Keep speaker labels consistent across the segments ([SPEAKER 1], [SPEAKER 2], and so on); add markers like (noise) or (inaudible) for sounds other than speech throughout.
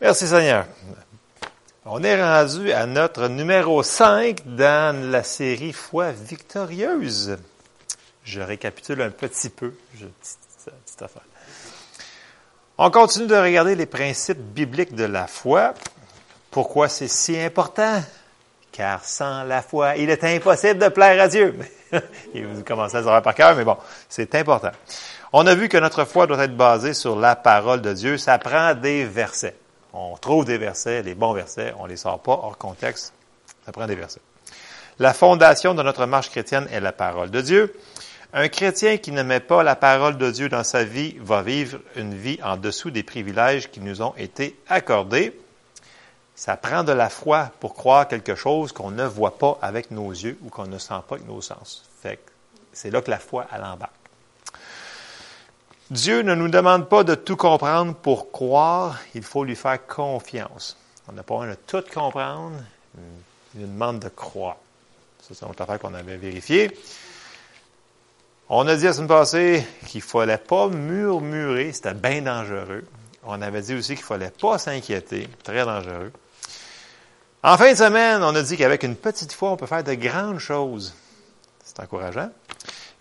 [SPEAKER 1] Merci Seigneur. On est rendu à notre numéro 5 dans la série Foi victorieuse. Je récapitule un petit peu. On continue de regarder les principes bibliques de la foi. Pourquoi c'est si important? Car sans la foi, il est impossible de plaire à Dieu. (laughs) Vous commencez à savoir par cœur, mais bon, c'est important. On a vu que notre foi doit être basée sur la parole de Dieu. Ça prend des versets. On trouve des versets, les bons versets, on les sort pas hors contexte. Ça prend des versets. La fondation de notre marche chrétienne est la parole de Dieu. Un chrétien qui ne met pas la parole de Dieu dans sa vie va vivre une vie en dessous des privilèges qui nous ont été accordés. Ça prend de la foi pour croire quelque chose qu'on ne voit pas avec nos yeux ou qu'on ne sent pas avec nos sens. Fait c'est là que la foi, elle embarque. Dieu ne nous demande pas de tout comprendre pour croire, il faut lui faire confiance. On n'a pas besoin de tout comprendre, il nous demande de croire. Ça, c'est une affaire qu'on avait vérifié. On a dit la semaine passée qu'il ne fallait pas murmurer, c'était bien dangereux. On avait dit aussi qu'il ne fallait pas s'inquiéter, très dangereux. En fin de semaine, on a dit qu'avec une petite foi, on peut faire de grandes choses. C'est encourageant.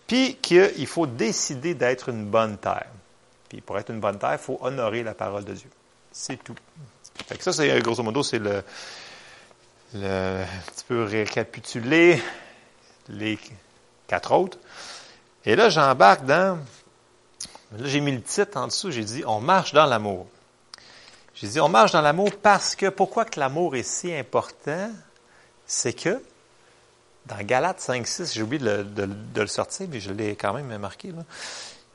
[SPEAKER 1] Puis qu'il faut décider d'être une bonne terre. Puis pour être une bonne terre, il faut honorer la parole de Dieu. C'est tout. Fait que ça, c'est grosso modo, c'est le, un petit peu récapituler les quatre autres. Et là, j'embarque dans. Là, j'ai mis le titre en dessous, j'ai dit On marche dans l'amour. J'ai dit On marche dans l'amour parce que pourquoi que l'amour est si important? C'est que dans Galates 5.6, j'ai oublié de, le sortir, mais je l'ai quand même marqué.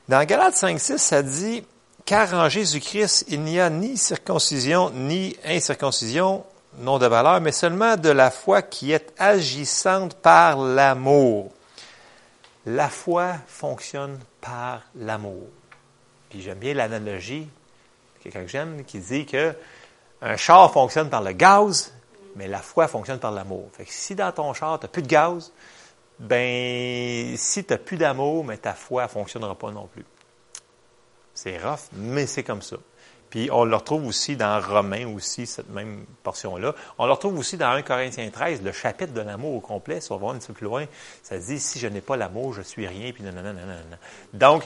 [SPEAKER 1] Dans Galates 5.6, ça dit, car en Jésus-Christ, il n'y a ni circoncision, ni incirconcision, non de valeur, mais seulement de la foi qui est agissante par l'amour. La foi fonctionne par l'amour. Puis j'aime bien l'analogie, quelqu'un que j'aime, qui dit que un char fonctionne par le gaz, mais la foi fonctionne par l'amour. Fait que si dans ton char, tu n'as plus de gaz, ben si tu n'as plus d'amour, mais ta foi ne fonctionnera pas non plus. C'est rough, mais c'est comme ça. Puis on le retrouve aussi dans Romains aussi, cette même portion-là. On le retrouve aussi dans 1 Corinthiens 13, le chapitre de l'amour au complet, si on va un petit peu plus loin, ça dit, si je n'ai pas l'amour, je suis rien, puis nanana. Donc,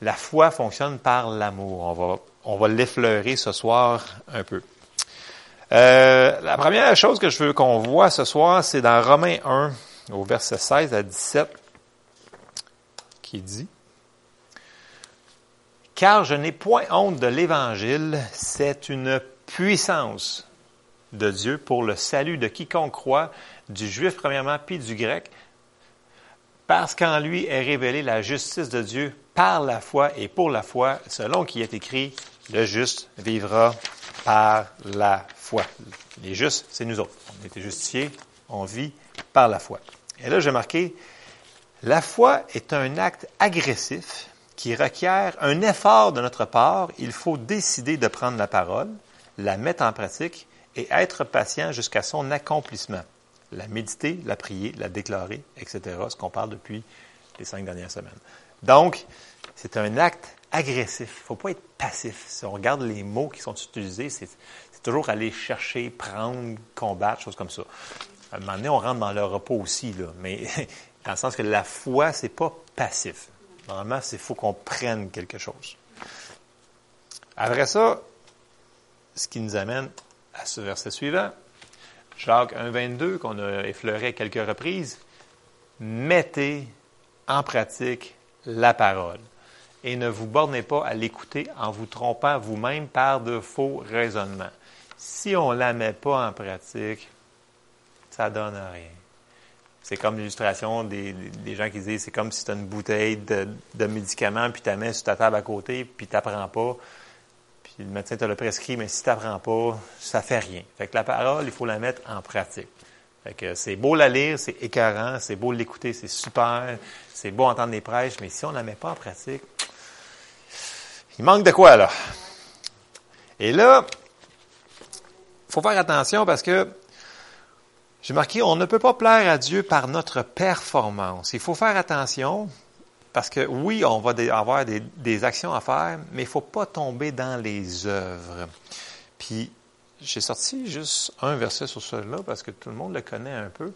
[SPEAKER 1] la foi fonctionne par l'amour. On va l'effleurer ce soir un peu. Euh, la première chose que je veux qu'on voit ce soir, c'est dans Romains 1, au verset 16 à 17, qui dit Car je n'ai point honte de l'Évangile, c'est une puissance de Dieu pour le salut de quiconque croit, du juif premièrement, puis du grec, parce qu'en lui est révélée la justice de Dieu par la foi et pour la foi, selon qui est écrit, le juste vivra par la foi. Les justes, c'est nous autres. On a été justifiés, on vit par la foi. Et là, j'ai marqué, la foi est un acte agressif qui requiert un effort de notre part. Il faut décider de prendre la parole, la mettre en pratique et être patient jusqu'à son accomplissement. La méditer, la prier, la déclarer, etc., ce qu'on parle depuis les cinq dernières semaines. Donc, c'est un acte agressif. Il ne faut pas être passif. Si on regarde les mots qui sont utilisés, c'est toujours aller chercher, prendre, combattre, choses comme ça. À un moment donné, on rentre dans le repos aussi, là, mais (laughs) dans le sens que la foi, c'est pas passif. Normalement, il faut qu'on prenne quelque chose. Après ça, ce qui nous amène à ce verset suivant, Jacques 1,22, qu'on a effleuré à quelques reprises, mettez en pratique la parole et ne vous bornez pas à l'écouter en vous trompant vous-même par de faux raisonnements. Si on ne la met pas en pratique, ça donne rien. C'est comme l'illustration des, des, gens qui disent c'est comme si tu as une bouteille de, de médicaments, puis tu la mets sur ta table à côté, puis tu n'apprends pas. Puis le médecin te l'a prescrit, mais si tu n'apprends pas, ça fait rien. Fait que la parole, il faut la mettre en pratique. Fait que c'est beau la lire, c'est écœurant, c'est beau l'écouter, c'est super, c'est beau entendre les prêches, mais si on ne la met pas en pratique, il manque de quoi, là? Et là, il faut faire attention parce que j'ai marqué, on ne peut pas plaire à Dieu par notre performance. Il faut faire attention parce que oui, on va avoir des, actions à faire, mais il ne faut pas tomber dans les œuvres. Puis, j'ai sorti juste un verset sur celui-là parce que tout le monde le connaît un peu.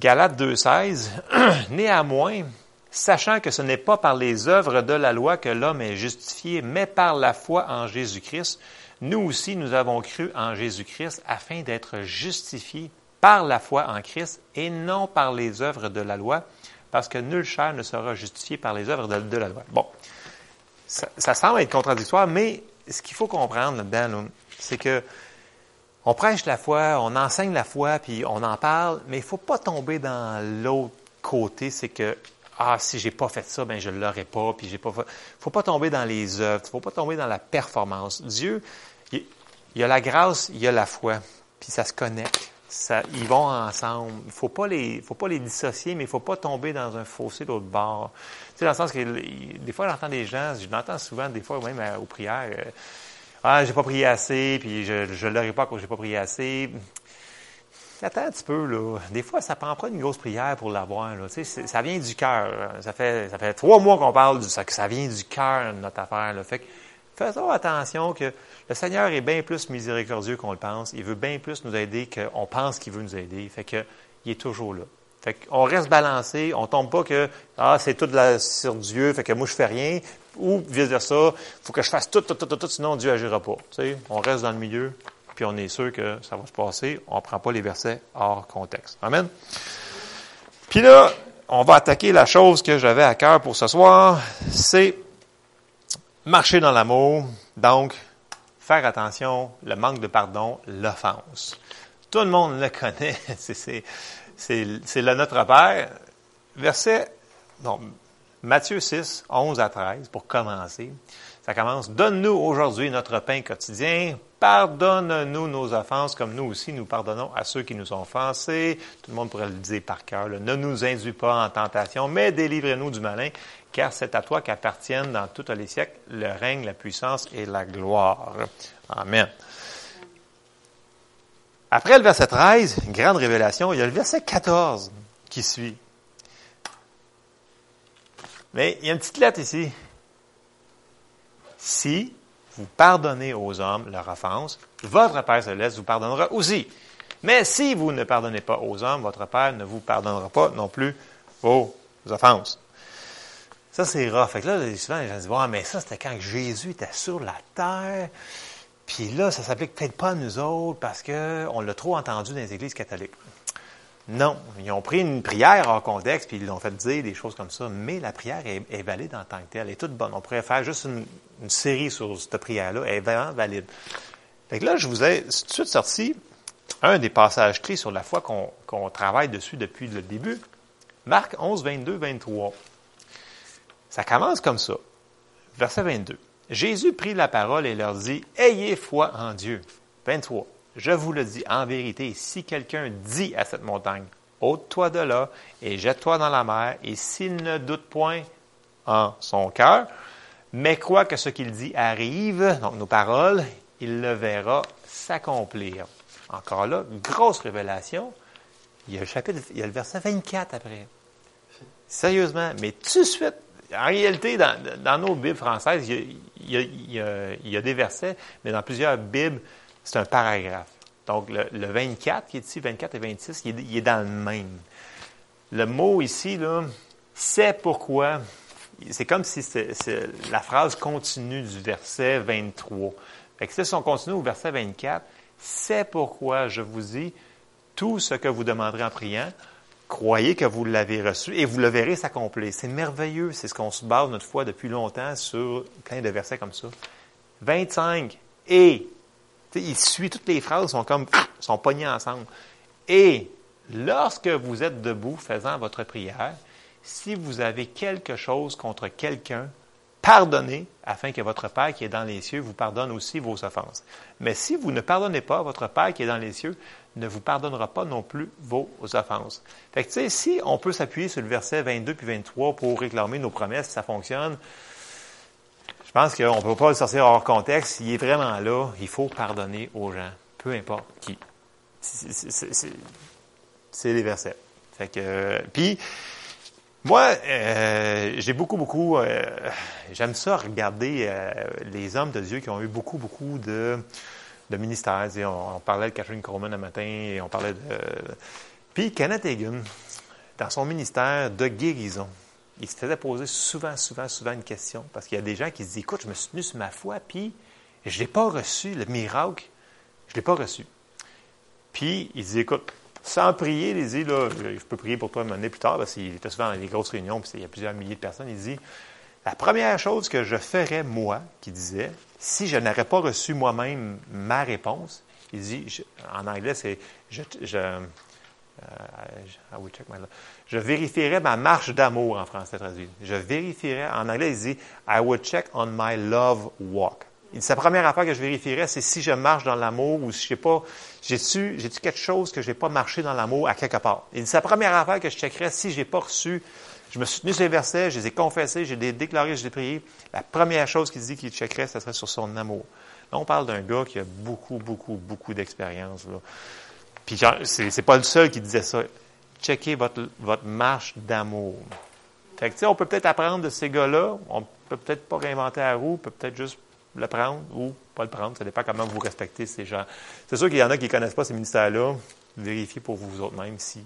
[SPEAKER 1] Galates 2.16. (clears throat) Néanmoins, sachant que ce n'est pas par les œuvres de la loi que l'homme est justifié, mais par la foi en Jésus-Christ, nous aussi, nous avons cru en Jésus-Christ afin d'être justifiés par la foi en Christ et non par les œuvres de la loi, parce que nul chair ne sera justifié par les œuvres de, la loi. Bon, ça, ça, semble être contradictoire, mais ce qu'il faut comprendre là-dedans, c'est que on prêche la foi, on enseigne la foi, puis on en parle, mais il ne faut pas tomber dans l'autre côté, c'est que ah si j'ai pas fait ça, ben je l'aurais pas, puis j'ai pas fait. Faut pas tomber dans les œuvres, faut pas tomber dans la performance. Dieu, il, y a la grâce, il y a la foi, puis ça se connecte. Ça, ils vont ensemble. Il faut pas les, faut pas les dissocier, mais il faut pas tomber dans un fossé de l'autre bord. Tu sais, dans le sens que des fois, j'entends des gens, je l'entends souvent, des fois même aux prières. Euh, ah, j'ai pas prié assez, puis je ne l'aurai pas quand j'ai pas prié assez. Attends un petit peu, là. Des fois, ça prend pas une grosse prière pour l'avoir, là. Tu sais, ça vient du cœur. Ça fait, ça fait trois mois qu'on parle de ça, que ça vient du cœur, notre affaire, là. Fait que, faisons attention que le Seigneur est bien plus miséricordieux qu'on le pense. Il veut bien plus nous aider qu'on pense qu'il veut nous aider. Fait que, il est toujours là. Fait qu'on reste balancé, on tombe pas que, ah, c'est tout la, sur Dieu, fait que moi, je fais rien, ou vice-versa, faut que je fasse tout, tout, tout, tout, sinon Dieu agira pas. Tu sais, on reste dans le milieu, puis on est sûr que ça va se passer. On ne prend pas les versets hors contexte. Amen. Puis là, on va attaquer la chose que j'avais à cœur pour ce soir, c'est marcher dans l'amour, donc faire attention, le manque de pardon, l'offense. Tout le monde le connaît, (laughs) c'est le Notre Père. Verset, non, Matthieu 6, 11 à 13, pour commencer. Ça commence. Donne-nous aujourd'hui notre pain quotidien. Pardonne-nous nos offenses comme nous aussi nous pardonnons à ceux qui nous ont offensés. Tout le monde pourrait le dire par cœur. Ne nous induis pas en tentation, mais délivre-nous du malin, car c'est à toi qu'appartiennent dans tous les siècles le règne, la puissance et la gloire. Amen. Après le verset 13, grande révélation, il y a le verset 14 qui suit. Mais il y a une petite lettre ici. Si vous pardonnez aux hommes leur offense, votre Père céleste vous pardonnera aussi. Mais si vous ne pardonnez pas aux hommes, votre Père ne vous pardonnera pas non plus vos offenses. Ça, c'est rough. Fait que là, souvent, les gens disent, mais ça, c'était quand Jésus était sur la terre. Puis là, ça s'applique peut-être pas à nous autres parce qu'on l'a trop entendu dans les églises catholiques. Non, ils ont pris une prière en contexte, puis ils l'ont fait dire des choses comme ça, mais la prière est, valide en tant que telle, elle est toute bonne. On pourrait faire juste une, série sur cette prière-là, elle est vraiment valide. Fait que là, je vous ai tout de suite sorti un des passages clés sur la foi qu'on travaille dessus depuis le début. Marc 11, 22, 23. Ça commence comme ça. Verset 22. Jésus prit la parole et leur dit, Ayez foi en Dieu. 23. Je vous le dis en vérité, si quelqu'un dit à cette montagne, ôte-toi de là et jette-toi dans la mer, et s'il ne doute point en son cœur, mais croit que ce qu'il dit arrive, donc nos paroles, il le verra s'accomplir. Encore là, grosse révélation. Il y a le chapitre, il y a le verset 24 après. Sérieusement, mais tout de suite, en réalité, dans, nos Bibles françaises, il y, a, des versets, mais dans plusieurs Bibles, c'est un paragraphe. Donc, le, 24 qui est ici, 24 et 26, il est, dans le même. Le mot ici, là, c'est pourquoi, c'est comme si c'est, la phrase continue du verset 23. Fait que si on continue au verset 24, c'est pourquoi je vous dis tout ce que vous demanderez en priant, croyez que vous l'avez reçu et vous le verrez s'accomplir. C'est merveilleux. C'est ce qu'on se base notre foi depuis longtemps sur plein de versets comme ça. 25. Et il suit toutes les phrases, sont comme, sont pognées ensemble. Et lorsque vous êtes debout faisant votre prière, si vous avez quelque chose contre quelqu'un, pardonnez afin que votre Père qui est dans les cieux vous pardonne aussi vos offenses. Mais si vous ne pardonnez pas, votre Père qui est dans les cieux ne vous pardonnera pas non plus vos offenses. Fait que, si on peut s'appuyer sur le verset 22 puis 23 pour réclamer nos promesses, ça fonctionne, je pense qu'on ne peut pas le sortir hors contexte. Il est vraiment là. Il faut pardonner aux gens, peu importe qui. C'est les versets. Fait que, puis, moi, euh, j'ai beaucoup, beaucoup, euh, j'aime ça regarder euh, les hommes de Dieu qui ont eu beaucoup, beaucoup de, de ministère. On, parlait de Catherine Coleman un matin et on parlait de. Puis Kenneth Hagan, dans son ministère de guérison, il se faisait poser souvent, souvent, souvent une question. Parce qu'il y a des gens qui se disent Écoute, je me suis tenu sur ma foi, puis je ne l'ai pas reçu, le miracle, je ne l'ai pas reçu. Puis il dit Écoute, sans prier, il dit là, je peux prier pour toi année plus tard, parce qu'il était souvent dans les grosses réunions, puis il y a plusieurs milliers de personnes. Il dit La première chose que je ferais, moi, qui disait, si je n'aurais pas reçu moi-même ma réponse, il dit, en anglais, c'est je, euh, je vérifierai ma marche d'amour en français traduit. Je vérifierai, en anglais, il dit I would check on my love walk. Sa première affaire que je vérifierais, c'est si je marche dans l'amour ou si je sais pas, j'ai-tu, j'ai-tu quelque chose que je n'ai pas marché dans l'amour à quelque part? Il dit, sa première affaire que je checkerais, si j'ai pas reçu, je me suis tenu sur les versets, je les ai confessés, j'ai déclarés, je les ai priés. La première chose qu'il dit qu'il checkerait, ce serait sur son amour. Là, on parle d'un gars qui a beaucoup, beaucoup, beaucoup d'expérience. Puis c'est pas le seul qui disait ça. Checkez votre, votre marche d'amour. Fait que, on peut peut-être apprendre de ces gars-là. On peut peut-être pas réinventer la roue, on peut peut-être juste le prendre ou pas le prendre. Ça dépend comment vous respectez ces gens. C'est sûr qu'il y en a qui ne connaissent pas ces ministères-là. Vérifiez pour vous autres même si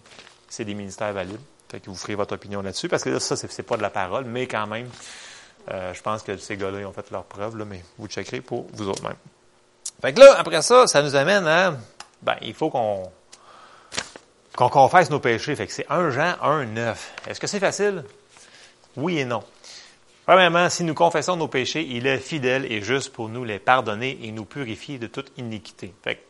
[SPEAKER 1] c'est des ministères valides. Fait que vous ferez votre opinion là-dessus. Parce que là, ça, c'est pas de la parole, mais quand même, euh, je pense que ces gars-là, ils ont fait leur preuve, là, mais vous checkerez pour vous autres même. Fait que là, après ça, ça nous amène à ben, il faut qu'on qu'on confesse nos péchés. C'est 1 Jean 1, 9. Est-ce que c'est facile? Oui et non. Premièrement, si nous confessons nos péchés, il est fidèle et juste pour nous les pardonner et nous purifier de toute iniquité. Fait que, tu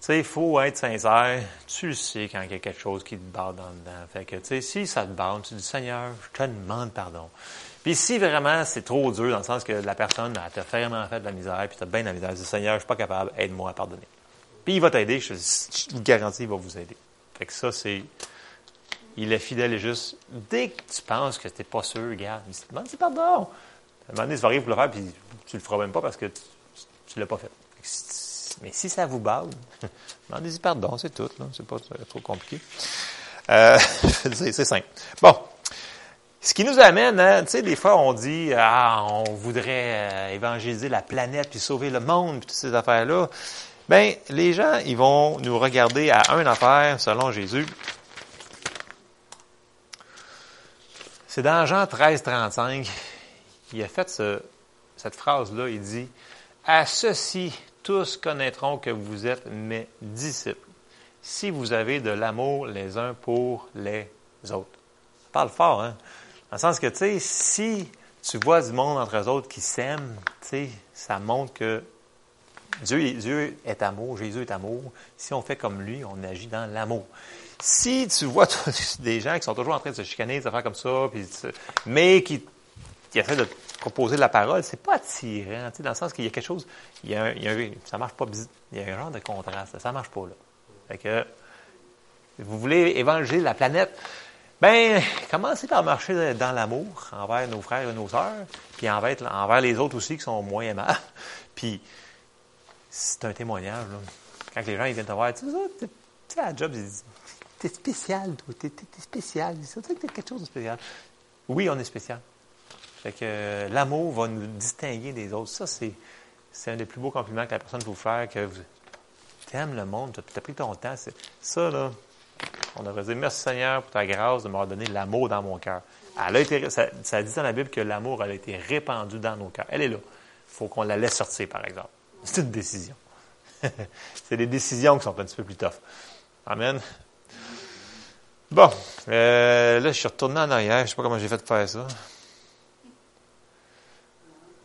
[SPEAKER 1] sais, il faut être sincère. Tu le sais quand il y a quelque chose qui te bat dans le dedans. Fait que, tu sais, si ça te bat, tu dis, Seigneur, je te demande pardon. Puis si vraiment c'est trop dur, dans le sens que la personne t'a vraiment fait de la misère, puis t'as bien de la misère, tu dis, Seigneur, je suis pas capable, aide-moi à pardonner. Puis il va t'aider, je, vous garantis, il va vous aider. Fait que ça, c'est. Il est fidèle et juste. Dès que tu penses que tu n'es pas sûr, regarde, demande pardon. À un moment donné, pour le faire, puis tu le feras même pas parce que tu ne l'as pas fait. Mais si ça vous bave, (laughs) demandez-y pardon, c'est tout. C'est pas trop compliqué. Euh, (laughs) c'est simple. Bon. Ce qui nous amène, hein, tu sais, des fois on dit, ah, on voudrait euh, évangéliser la planète puis sauver le monde puis toutes ces affaires-là. Bien, les gens, ils vont nous regarder à un affaire selon Jésus. C'est dans Jean 13, 35, il a fait cette phrase-là, il dit, À ceci, tous connaîtront que vous êtes mes disciples, si vous avez de l'amour les uns pour les autres. Ça parle fort, hein? Dans le sens que, tu sais, si tu vois du monde entre eux autres qui s'aiment, tu sais, ça montre que Dieu, est amour, Jésus est amour. Si on fait comme lui, on agit dans l'amour. Si tu vois (laughs) des gens qui sont toujours en train de se chicaner, de faire comme ça, mais qui, essaient de te proposer la parole, c'est pas attirant, dans le sens qu'il y a quelque chose, il y a, ça marche pas, il y a un genre de contraste, ça marche pas là. Fait que, vous voulez évangéliser la planète, ben, commencez par marcher dans l'amour envers nos frères et nos sœurs, puis envers, envers les autres aussi qui sont moins aimables. (laughs) Puis, c'est un témoignage. Là. Quand les gens viennent te voir, tu sais, à job, ils disent T'es spécial, toi, t'es, spécial. C'est que t'es quelque chose de spécial. Oui, on est spécial. Fait que euh, l'amour va nous distinguer des autres. Ça, c'est, c'est un des plus beaux compliments que la personne peut vous faire, que tu aimes le monde, tu as pris ton temps. Ça, là, on devrait dire merci Seigneur pour ta grâce de m'avoir donné l'amour dans mon cœur. Elle a été, ça, ça dit dans la Bible que l'amour a été répandu dans nos cœurs. Elle est là. Il faut qu'on la laisse sortir, par exemple. (laughs) C'est une décision. c'est des décisions qui sont un petit peu plus tough. Amen. Bon, euh, là, je suis retourné en arrière. Je ne sais pas comment j'ai fait de faire ça.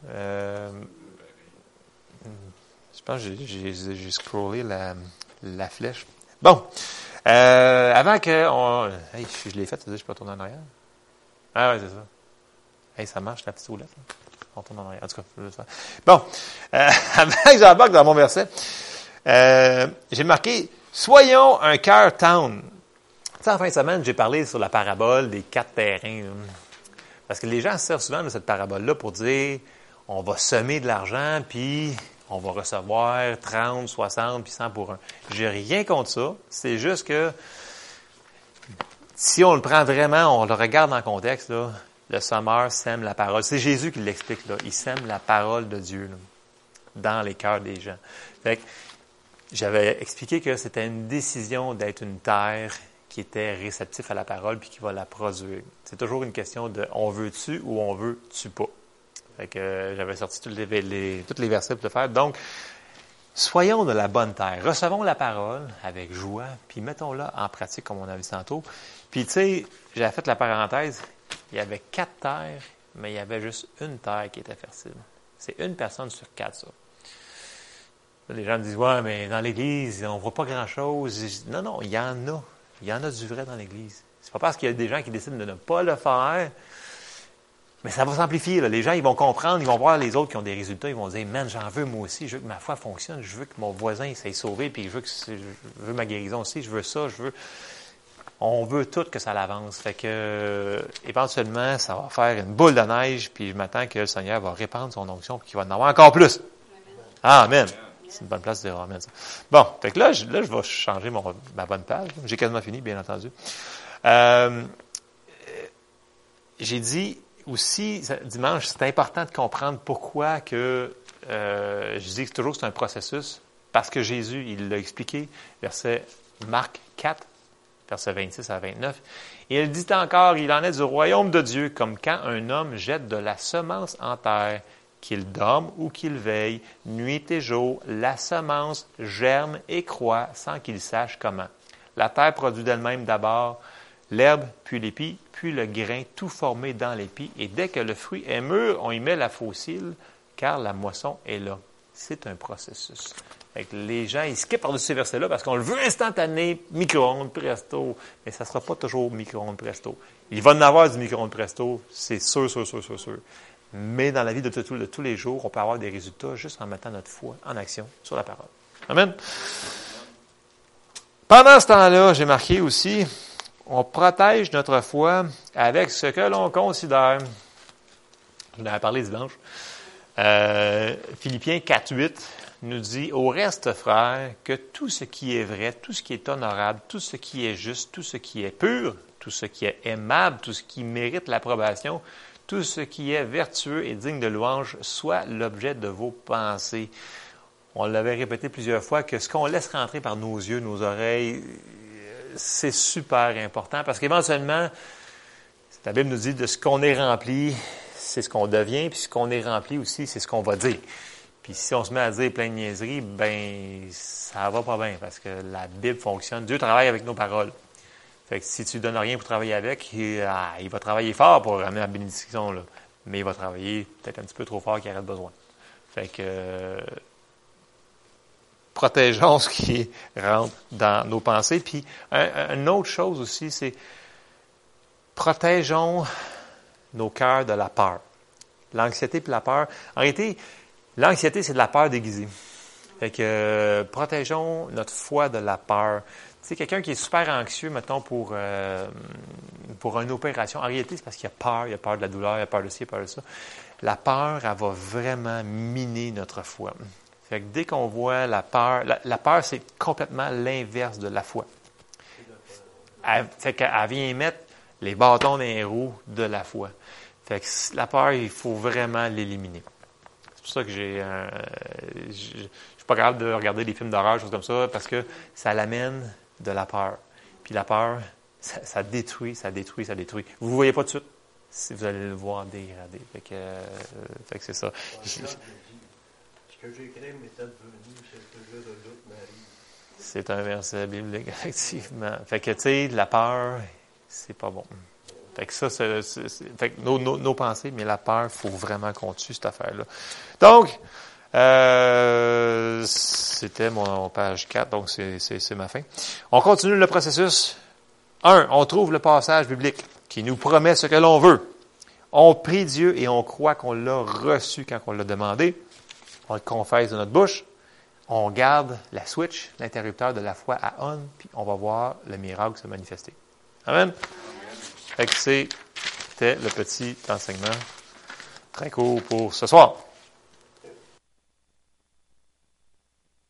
[SPEAKER 1] Euh, je pense que j'ai scrollé la, flèche. Bon, euh, avant que on, je, l'ai fait, je peux retourner en arrière. Ah ouais, c'est ça. Hey, ça marche la petite roulette. En tout cas, Bon, euh, (laughs) avant que j'embarque dans mon verset, euh, j'ai marqué Soyons un cœur town. Tu en fin de semaine, j'ai parlé sur la parabole des quatre terrains. Parce que les gens se servent souvent de cette parabole-là pour dire on va semer de l'argent, puis on va recevoir 30, 60, puis 100 pour un. J'ai rien contre ça. C'est juste que si on le prend vraiment, on le regarde dans le contexte, là, le sommeur sème la parole. C'est Jésus qui l'explique là. Il sème la parole de Dieu dans les cœurs des gens. J'avais expliqué que c'était une décision d'être une terre qui était réceptif à la parole puis qui va la produire. C'est toujours une question de on veut-tu ou on veut-tu pas. Fait que j'avais sorti tous les, les versets pour le faire. Donc, soyons de la bonne terre. Recevons la parole avec joie, puis mettons-la en pratique comme on a vu tantôt. Puis, tu sais, j'avais fait la parenthèse, il y avait quatre terres, mais il y avait juste une terre qui était fertile. C'est une personne sur quatre, ça. Les gens me disent, ouais, mais dans l'Église, on ne voit pas grand-chose. Non, non, il y en a. Il y en a du vrai dans l'Église. C'est pas parce qu'il y a des gens qui décident de ne pas le faire, mais ça va s'amplifier. Les gens, ils vont comprendre, ils vont voir les autres qui ont des résultats, ils vont dire, man, j'en veux moi aussi, je veux que ma foi fonctionne, je veux que mon voisin s'est sauvé, puis je veux, que je veux ma guérison aussi, je veux ça, je veux... On veut tout que ça l'avance. Fait que, euh, éventuellement, ça va faire une boule de neige, puis je m'attends que le Seigneur va répandre son onction, puis qu'il va en avoir encore plus. Amen. C'est une bonne place de dire Amen. Bon, fait que là, je, là, je vais changer ma bonne page. J'ai quasiment fini, bien entendu. Euh, j'ai dit aussi, dimanche, c'est important de comprendre pourquoi que euh, je dis que toujours c'est un processus, parce que Jésus, il l'a expliqué, verset Marc 4, versets 26 à 29. Et il dit encore, il en est du royaume de Dieu, comme quand un homme jette de la semence en terre, qu'il dorme ou qu'il veille, nuit et jour, la semence germe et croît sans qu'il sache comment. La terre produit d'elle-même d'abord l'herbe, puis l'épi, puis le grain, tout formé dans l'épi, et dès que le fruit est mûr, on y met la fossile, car la moisson est là. C'est un processus les gens, ils skippent par-dessus ces versets-là parce qu'on le veut instantané, micro-ondes, presto. Mais ça ne sera pas toujours micro-ondes, presto. Il va en avoir du micro-ondes, presto, c'est sûr, sûr, sûr, sûr, sûr. Mais dans la vie de, tous les jours, on peut avoir des résultats juste en mettant notre foi en action sur la parole. Amen. Pendant ce temps-là, j'ai marqué aussi, on protège notre foi avec ce que l'on considère. Je vous en avais parlé dimanche. Euh, Philippiens 4, 8 nous dit, au reste, frère, que tout ce qui est vrai, tout ce qui est honorable, tout ce qui est juste, tout ce qui est pur, tout ce qui est aimable, tout ce qui mérite l'approbation, tout ce qui est vertueux et digne de louange, soit l'objet de vos pensées. On l'avait répété plusieurs fois que ce qu'on laisse rentrer par nos yeux, nos oreilles, c'est super important parce qu'éventuellement, la Bible nous dit de ce qu'on est rempli, c'est ce qu'on devient, puis ce qu'on est rempli aussi, c'est ce qu'on va dire. Puis si on se met à dire plein de niaiseries, ben ça va pas bien parce que la Bible fonctionne. Dieu travaille avec nos paroles. Fait que si tu donnes rien pour travailler avec, il, ah, va travailler fort pour ramener la bénédiction, là. mais il va travailler peut-être un petit peu trop fort qu'il aurait besoin. Fait que protégeons ce qui rentre dans nos pensées. Puis une autre chose aussi, c'est protégeons nos cœurs de la peur. L'anxiété et la peur. En réalité, L'anxiété, c'est de la peur déguisée. Fait que euh, protégeons notre foi de la peur. Tu sais, quelqu'un qui est super anxieux, mettons, pour, euh, pour une opération, en réalité, c'est parce qu'il a peur, il a peur de la douleur, il a peur de ci, il a peur de ça. La peur, elle va vraiment miner notre foi. Fait que dès qu'on voit la peur, la, peur, c'est complètement l'inverse de la foi. Elle, fait qu'elle vient mettre les bâtons les roues de la foi. Fait que la peur, il faut vraiment l'éliminer. C'est pour ça que j'ai, euh, je suis pas capable de regarder des films d'horreur, choses comme ça, parce que ça l'amène de la peur. Puis la peur, ça, détruit, ça détruit, ça détruit. Vous ne voyez pas tout de suite, si vous allez le voir dégrader. Fait que, euh, fait que c'est ça. C'est un verset biblique, (laughs) effectivement. Fait que, tu sais, la peur, c'est pas bon. Fait que ça, c'est, fait que nos, nos, nos, pensées, mais la peur, faut vraiment qu'on tue cette affaire-là. Donc, euh, c'était mon page 4, donc c'est, c'est ma fin. On continue le processus. Un, on trouve le passage biblique qui nous promet ce que l'on veut. On prie Dieu et on croit qu'on l'a reçu quand on l'a demandé. On le confesse de notre bouche. On garde la switch, l'interrupteur de la foi à on, puis on va voir le miracle se manifester. Amen. C'était le petit enseignement très court pour ce soir.